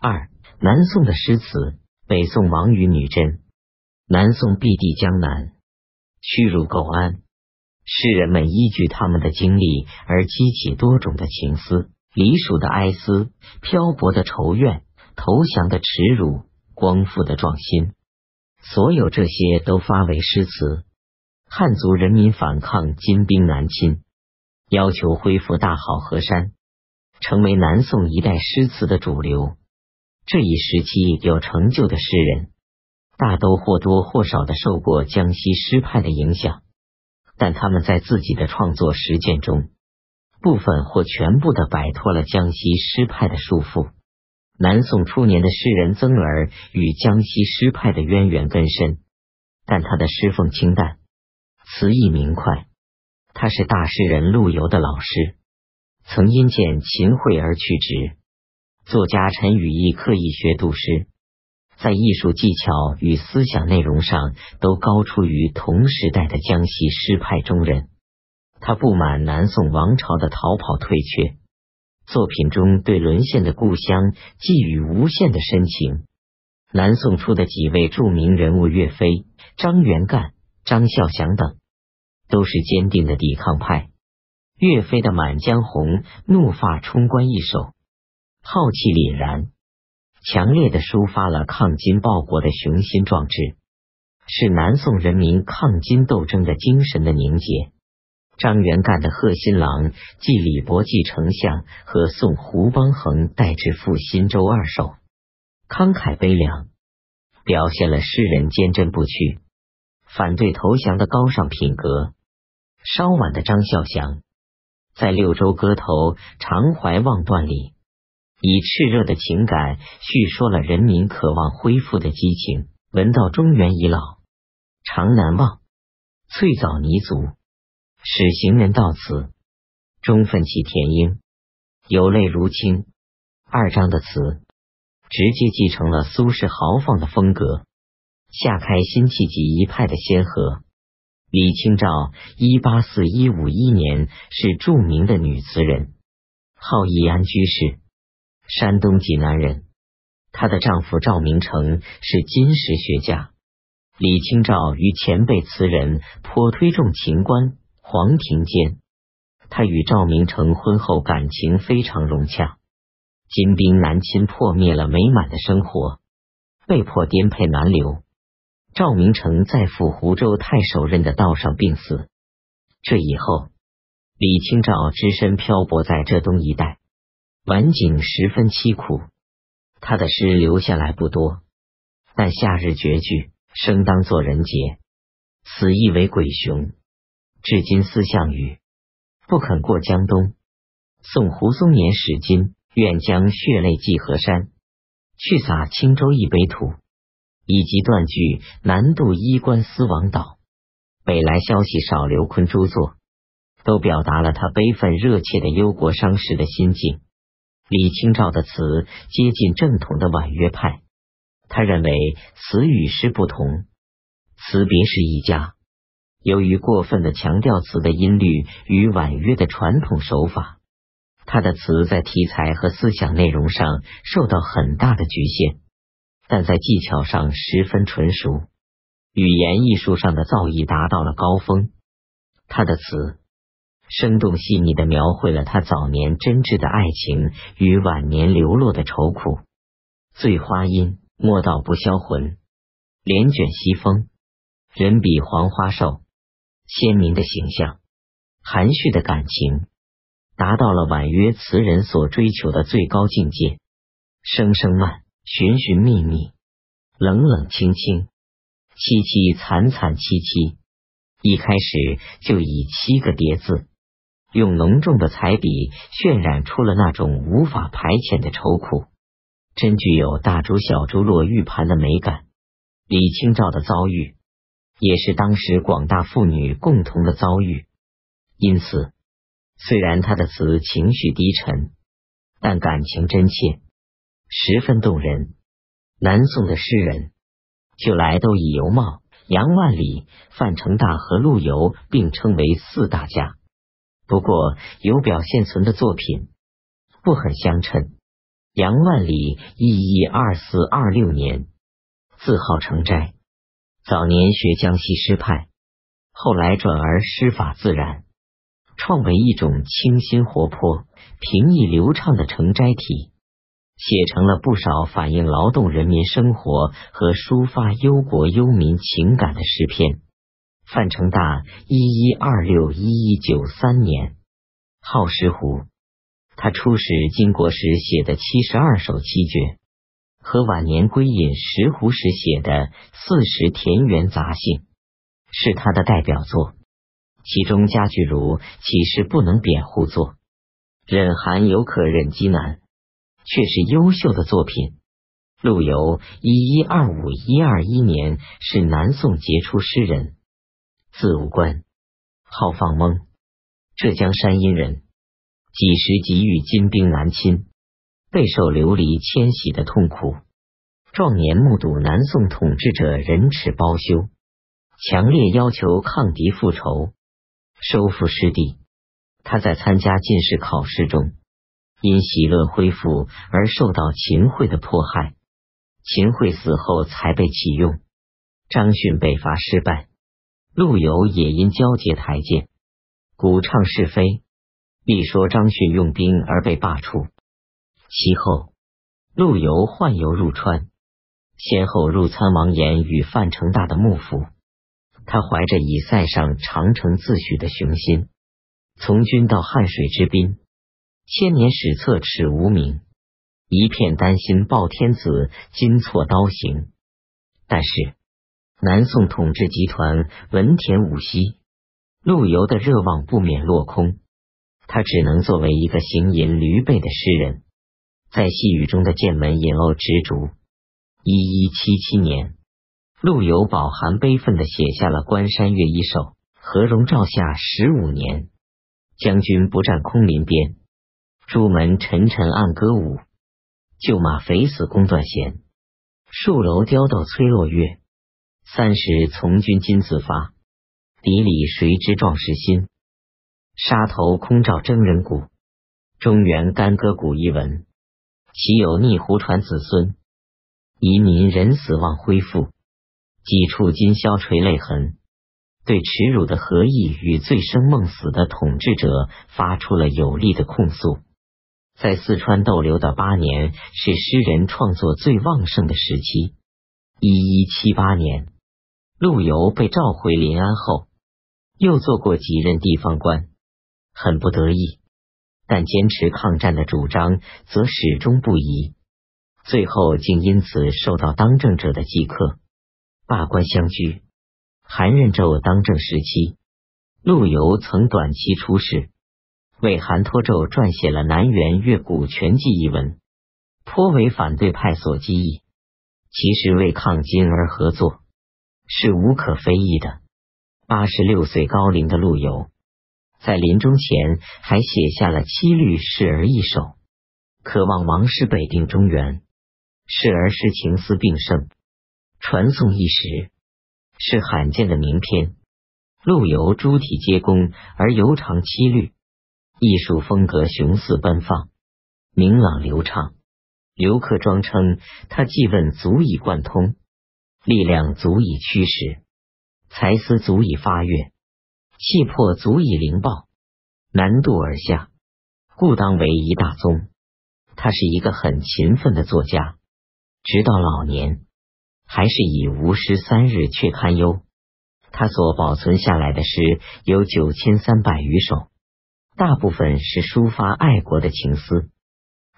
二、南宋的诗词。北宋王于女真，南宋避地江南，屈辱苟安。诗人们依据他们的经历而激起多种的情思：离蜀的哀思，漂泊的愁怨，投降的耻辱，光复的壮心。所有这些都发为诗词。汉族人民反抗金兵南侵，要求恢复大好河山，成为南宋一代诗词的主流。这一时期有成就的诗人，大都或多或少的受过江西诗派的影响，但他们在自己的创作实践中，部分或全部的摆脱了江西诗派的束缚。南宋初年的诗人曾儿与江西诗派的渊源更深，但他的诗风清淡，词意明快。他是大诗人陆游的老师，曾因见秦桧而去职。作家陈与义刻意学读诗，在艺术技巧与思想内容上都高出于同时代的江西诗派中人。他不满南宋王朝的逃跑退却，作品中对沦陷的故乡寄予无限的深情。南宋初的几位著名人物岳飞、张元干、张孝祥等，都是坚定的抵抗派。岳飞的《满江红·怒发冲冠》一首。浩气凛然，强烈的抒发了抗金报国的雄心壮志，是南宋人民抗金斗争的精神的凝结。张元干的《贺新郎记李伯继丞相和送胡邦衡代之赴新州二首，慷慨悲凉，表现了诗人坚贞不屈、反对投降的高尚品格。稍晚的张孝祥在《六州歌头·常怀望断》里。以炽热的情感叙说了人民渴望恢复的激情。闻道中原已老，常难忘。翠藻泥足，使行人到此，终奋起填膺，有泪如倾。二章的词直接继承了苏轼豪放的风格，下开辛弃疾一派的先河。李清照，一八四一五一年是著名的女词人，号义安居士。山东济南人，她的丈夫赵明诚是金石学家。李清照与前辈词人颇推重秦观，黄庭坚。她与赵明诚婚后感情非常融洽。金兵南侵，破灭了美满的生活，被迫颠沛南流。赵明诚在赴湖州太守任的道上病死。这以后，李清照只身漂泊在浙东一带。晚景十分凄苦，他的诗留下来不多，但夏日绝句，生当作人杰，死亦为鬼雄。至今思项羽，不肯过江东。送胡松年使金，愿将血泪寄河山，去洒青州一杯土。以及断句南渡衣冠思王岛，北来消息少刘坤诸作，都表达了他悲愤热切的忧国伤时的心境。李清照的词接近正统的婉约派，他认为词与诗不同，词别是一家。由于过分的强调词的音律与婉约的传统手法，他的词在题材和思想内容上受到很大的局限，但在技巧上十分纯熟，语言艺术上的造诣达到了高峰。他的词。生动细腻的描绘了他早年真挚的爱情与晚年流落的愁苦。醉花阴，莫道不销魂。帘卷西风，人比黄花瘦。鲜明的形象，含蓄的感情，达到了婉约词人所追求的最高境界。声声慢，寻寻觅觅，冷冷清清，凄凄惨惨戚戚。一开始就以七个叠字。用浓重的彩笔渲染出了那种无法排遣的愁苦，真具有大珠小珠落玉盘的美感。李清照的遭遇，也是当时广大妇女共同的遭遇。因此，虽然他的词情绪低沉，但感情真切，十分动人。南宋的诗人，就来都以尤袤、杨万里、范成大和陆游并称为四大家。不过，有表现存的作品不很相称，杨万里，一一二四二六年，字号成斋。早年学江西诗派，后来转而诗法自然，创为一种清新活泼、平易流畅的成斋体，写成了不少反映劳动人民生活和抒发忧国忧民情感的诗篇。范成大，一一二六一一九三年，号石湖。他出使金国时写的七十二首七绝。和晚年归隐石湖时写的《四时田园杂兴》是他的代表作，其中家具如岂是不能辩护作？忍寒犹可忍饥难，却是优秀的作品。陆游一一二五一二一年是南宋杰出诗人，字无关，号放翁，浙江山阴人。几时即遇金兵南侵。备受流离迁徙的痛苦，壮年目睹南宋统治者忍耻包羞，强烈要求抗敌复仇，收复失地。他在参加进士考试中，因喜乐恢复而受到秦桧的迫害。秦桧死后才被启用。张勋北伐失败，陆游也因交结台谏，鼓唱是非，必说张勋用兵而被罢黜。其后，陆游宦游入川，先后入参王岩与范成大的幕府。他怀着以塞上长城自诩的雄心，从军到汉水之滨，千年史册耻无名，一片担心暴天子金错刀行。但是南宋统治集团文田武息，陆游的热望不免落空，他只能作为一个行吟驴背的诗人。在细雨中的剑门引鸥执竹。一一七七年，陆游饱含悲愤的写下了《关山月》一首。何容照下十五年，将军不战空林边，朱门沉沉暗歌舞。旧马肥死宫断弦，戍楼雕斗催落月。三十从军今自发，砥里谁知壮士心？沙头空照征人骨，中原干戈古一闻。岂有逆胡传子孙？遗民人死望恢复，几处今宵垂泪痕。对耻辱的何意与醉生梦死的统治者发出了有力的控诉。在四川逗留的八年是诗人创作最旺盛的时期。一一七八年，陆游被召回临安后，又做过几任地方官，很不得意。但坚持抗战的主张则始终不移，最后竟因此受到当政者的忌克，罢官相居。韩任胄当政时期，陆游曾短期出仕，为韩托胄撰写了《南园越古全记》一文，颇为反对派所激议。其实为抗金而合作，是无可非议的。八十六岁高龄的陆游。在临终前，还写下了七律示儿一首，渴望王师北定中原。示儿诗情思并盛，传颂一时，是罕见的名篇。陆游诸体皆工，而尤长七律，艺术风格雄肆奔放，明朗流畅。刘克庄称他记问足以贯通，力量足以驱使，才思足以发跃。气魄足以凌暴，难渡而下，故当为一大宗。他是一个很勤奋的作家，直到老年还是以无诗三日却堪忧。他所保存下来的诗有九千三百余首，大部分是抒发爱国的情思。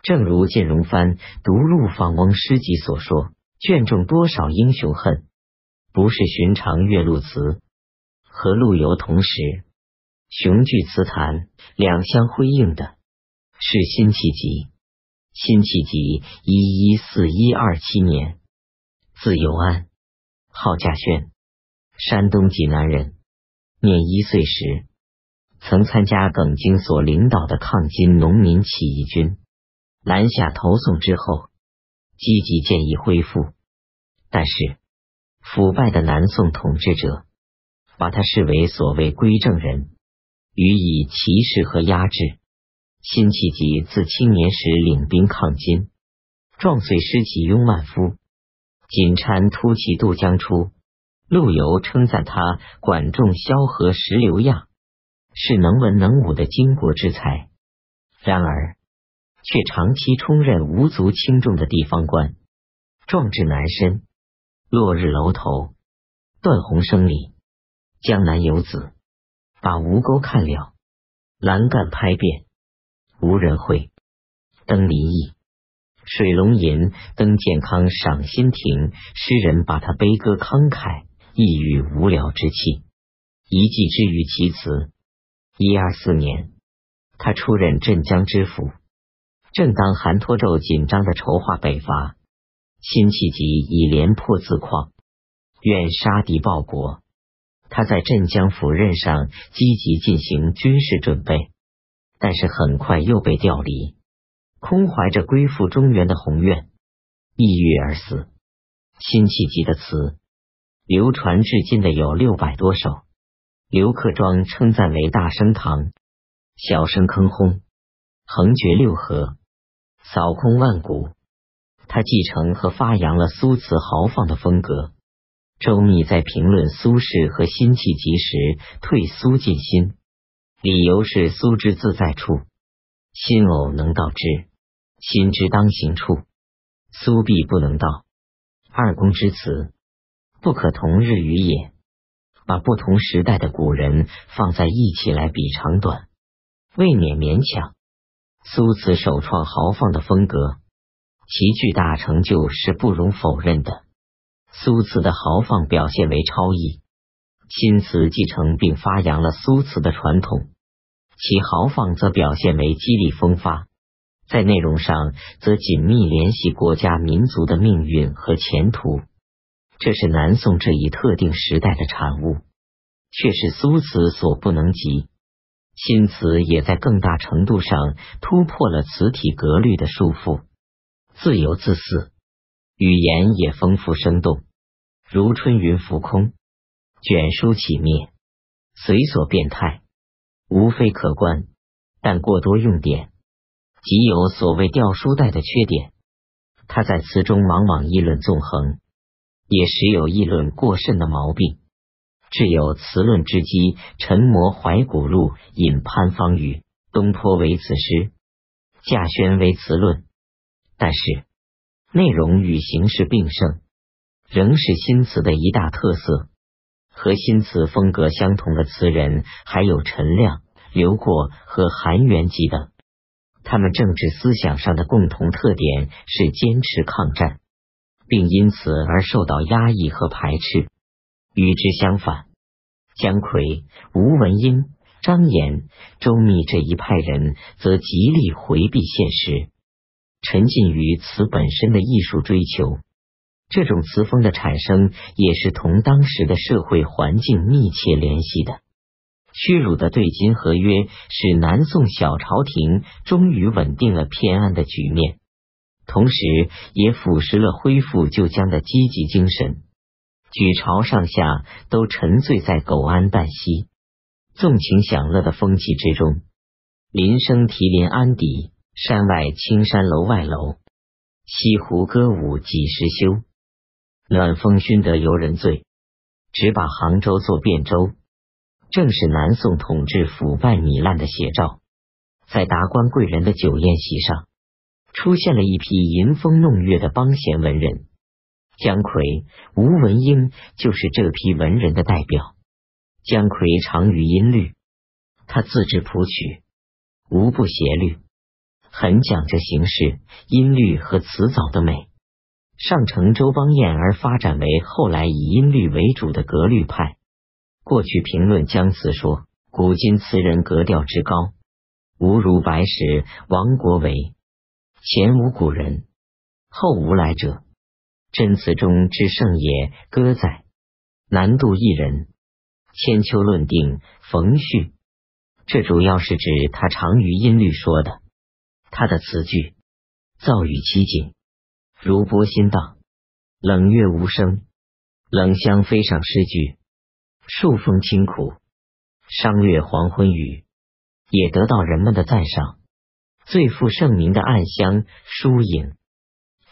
正如建荣藩读陆访翁诗集所说：“卷中多少英雄恨，不是寻常月露词。”和陆游同时，雄踞词坛，两相辉映的是辛弃疾。辛弃疾一一四一二七年，字游安，号稼轩，山东济南人。年一岁时，曾参加耿京所领导的抗金农民起义军，南下投送之后，积极建议恢复，但是腐败的南宋统治者。把他视为所谓归正人，予以歧视和压制。辛弃疾自青年时领兵抗金，壮岁诗起拥万夫，锦蝉突起渡江出。陆游称赞他管仲、萧何、石榴样，是能文能武的经国之才。然而，却长期充任无足轻重的地方官。壮志难伸，落日楼头，断鸿声里，江南游子把吴钩看了，栏杆拍遍，无人会。登临意，水龙吟，登健康，赏心亭。诗人把他悲歌慷慨。抑郁无聊之气，一记之于其词。一二四年，他出任镇江知府，正当韩托胄紧张的筹划北伐，辛弃疾已连破自况，愿杀敌报国。他在镇江府任上积极进行军事准备，但是很快又被调离，空怀着归附中原的宏愿，抑郁而死。辛弃疾的词。流传至今的有六百多首，刘克庄称赞为大声堂，小声坑轰，横绝六合，扫空万古。他继承和发扬了苏词豪放的风格。周密在评论苏轼和辛弃疾时，退苏进辛，理由是苏之自在处，心偶能到之；心之当行处，苏必不能到。二公之词。不可同日语也。把不同时代的古人放在一起来比长短，未免勉强。苏词首创豪放的风格，其巨大成就是不容否认的。苏词的豪放表现为超逸，新词继承并发扬了苏词的传统，其豪放则表现为激励风发，在内容上则紧密联系国家民族的命运和前途。这是南宋这一特定时代的产物，却是苏词所不能及。新词也在更大程度上突破了词体格律的束缚，自由自肆，语言也丰富生动，如春云浮空，卷舒起灭，随所变态，无非可观，但过多用典，即有所谓掉书袋的缺点。他在词中往往议论纵横。也时有议论过甚的毛病，至有词论之机，沉磨怀古录，引潘方语，东坡为词诗，稼轩为词论。但是内容与形式并盛，仍是新词的一大特色。和新词风格相同的词人还有陈亮、刘过和韩元吉等，他们政治思想上的共同特点是坚持抗战。并因此而受到压抑和排斥。与之相反，姜夔、吴文英、张炎、周密这一派人则极力回避现实，沉浸于词本身的艺术追求。这种词风的产生，也是同当时的社会环境密切联系的。屈辱的对金合约，使南宋小朝廷终于稳定了偏安的局面。同时，也腐蚀了恢复旧疆的积极精神。举朝上下都沉醉在苟安旦夕、纵情享乐的风气之中。林声啼林安邸，山外青山楼外楼。西湖歌舞几时休？暖风熏得游人醉，只把杭州作汴州。正是南宋统治腐败糜烂的写照。在达官贵人的酒宴席上。出现了一批吟风弄月的帮闲文人，姜夔、吴文英就是这批文人的代表。姜夔长于音律，他自制谱曲，无不协律，很讲究形式、音律和词藻的美。上承周邦彦而发展为后来以音律为主的格律派。过去评论姜词说：“古今词人格调之高，无如白石、王国维。”前无古人，后无来者。真词中之圣也，歌在难度一人。千秋论定，冯序。这主要是指他长于音律说的。他的词句造语奇景，如波心荡，冷月无声，冷香飞上诗句，数风清苦，商略黄昏雨，也得到人们的赞赏。最负盛名的暗香疏影，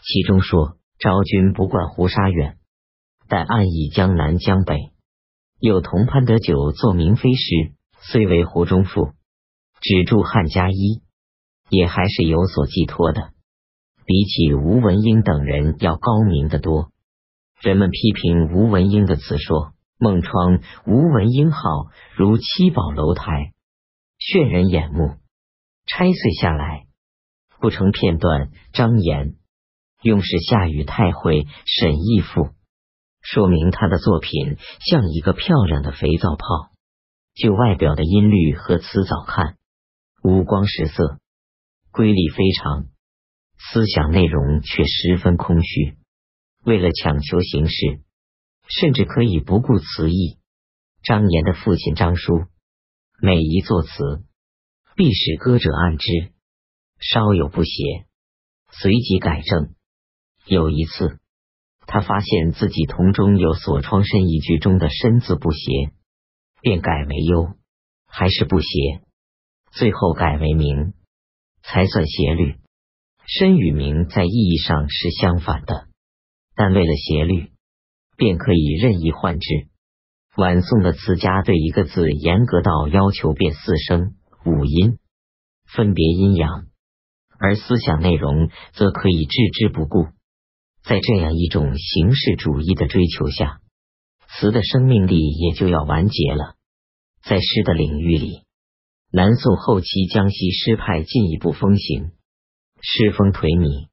其中说：“昭君不惯胡沙远，但暗以江南江北。又同潘德久做明妃时，虽为湖中妇，只住汉家衣，也还是有所寄托的。比起吴文英等人要高明的多。人们批评吴文英的词说：‘孟窗吴文英号如七宝楼台，炫人眼目。’拆碎下来，不成片段张言。”用是夏禹太会沈义父，说明他的作品像一个漂亮的肥皂泡。就外表的音律和词藻看，五光十色，瑰丽非常；思想内容却十分空虚。为了强求形式，甚至可以不顾词意。张炎的父亲张叔，每一作词，必使歌者按之，稍有不协，随即改正。有一次，他发现自己同中有“所窗深”一句中的“深”字不协，便改为“忧”，还是不协，最后改为“明”，才算协律。深与明在意义上是相反的，但为了协律，便可以任意换之。晚宋的词家对一个字严格到要求变四声、五音，分别阴阳，而思想内容则可以置之不顾。在这样一种形式主义的追求下，词的生命力也就要完结了。在诗的领域里，南宋后期江西诗派进一步风行，诗风颓靡，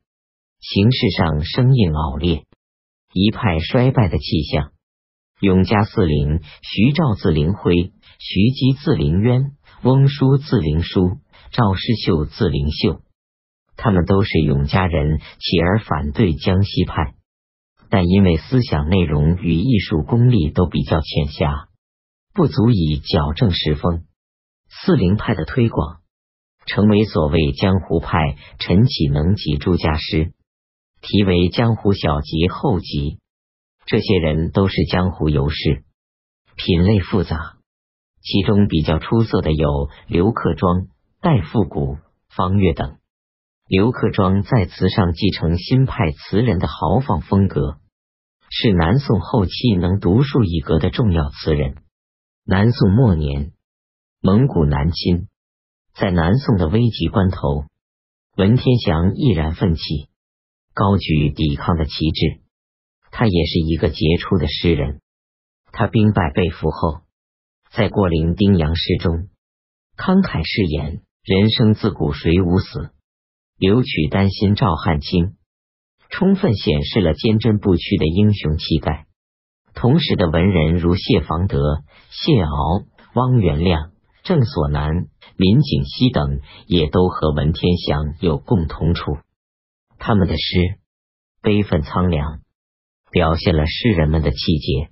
形式上生硬拗烈，一派衰败的气象。永嘉四陵，徐兆字灵辉，徐基字灵渊，翁舒字灵舒，赵师秀字灵秀。他们都是永嘉人，起而反对江西派，但因为思想内容与艺术功力都比较浅狭，不足以矫正诗风。四灵派的推广，成为所谓江湖派。陈启能集诸家诗，题为《江湖小集后集》。这些人都是江湖游士，品类复杂，其中比较出色的有刘克庄、戴复古、方岳等。刘克庄在词上继承新派词人的豪放风格，是南宋后期能独树一格的重要词人。南宋末年，蒙古南侵，在南宋的危急关头，文天祥毅然奋起，高举抵抗的旗帜。他也是一个杰出的诗人。他兵败被俘后，在过陵丁阳诗中慷慨誓言：“人生自古谁无死。”留取丹心照汗青，充分显示了坚贞不屈的英雄气概。同时的文人如谢房德、谢骜、汪元亮、郑所南、林景熙等，也都和文天祥有共同处。他们的诗悲愤苍凉，表现了诗人们的气节。